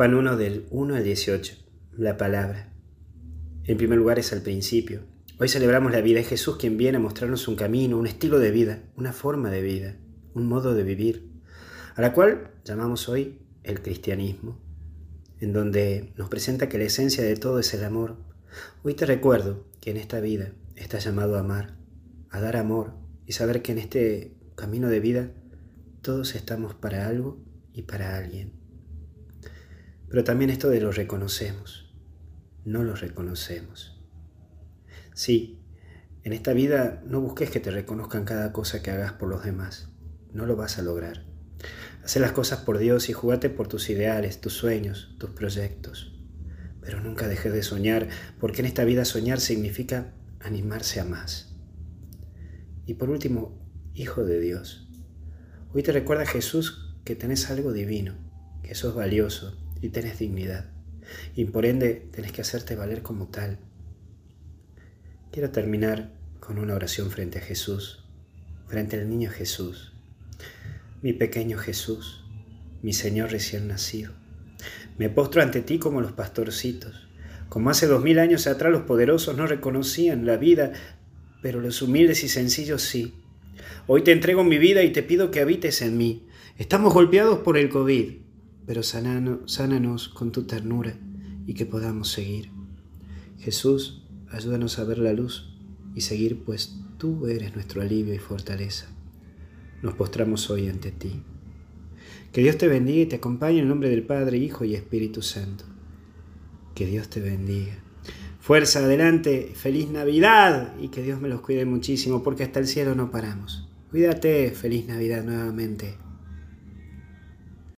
Juan 1 del 1 al 18. La palabra. En primer lugar es al principio. Hoy celebramos la vida de Jesús quien viene a mostrarnos un camino, un estilo de vida, una forma de vida, un modo de vivir, a la cual llamamos hoy el cristianismo, en donde nos presenta que la esencia de todo es el amor. Hoy te recuerdo que en esta vida estás llamado a amar, a dar amor y saber que en este camino de vida todos estamos para algo y para alguien. Pero también esto de lo reconocemos, no lo reconocemos. Sí, en esta vida no busques que te reconozcan cada cosa que hagas por los demás, no lo vas a lograr. Haz las cosas por Dios y jugate por tus ideales, tus sueños, tus proyectos. Pero nunca dejes de soñar, porque en esta vida soñar significa animarse a más. Y por último, Hijo de Dios, hoy te recuerda Jesús que tenés algo divino, que sos valioso, y tenés dignidad. Y por ende tenés que hacerte valer como tal. Quiero terminar con una oración frente a Jesús, frente al niño Jesús, mi pequeño Jesús, mi Señor recién nacido. Me postro ante ti como los pastorcitos, como hace dos mil años atrás los poderosos no reconocían la vida, pero los humildes y sencillos sí. Hoy te entrego mi vida y te pido que habites en mí. Estamos golpeados por el COVID, pero sánanos con tu ternura y que podamos seguir. Jesús, ayúdanos a ver la luz y seguir, pues tú eres nuestro alivio y fortaleza. Nos postramos hoy ante ti. Que Dios te bendiga y te acompañe en el nombre del Padre, Hijo y Espíritu Santo. Que Dios te bendiga. Fuerza, adelante, feliz Navidad y que Dios me los cuide muchísimo porque hasta el cielo no paramos. Cuídate, feliz Navidad nuevamente.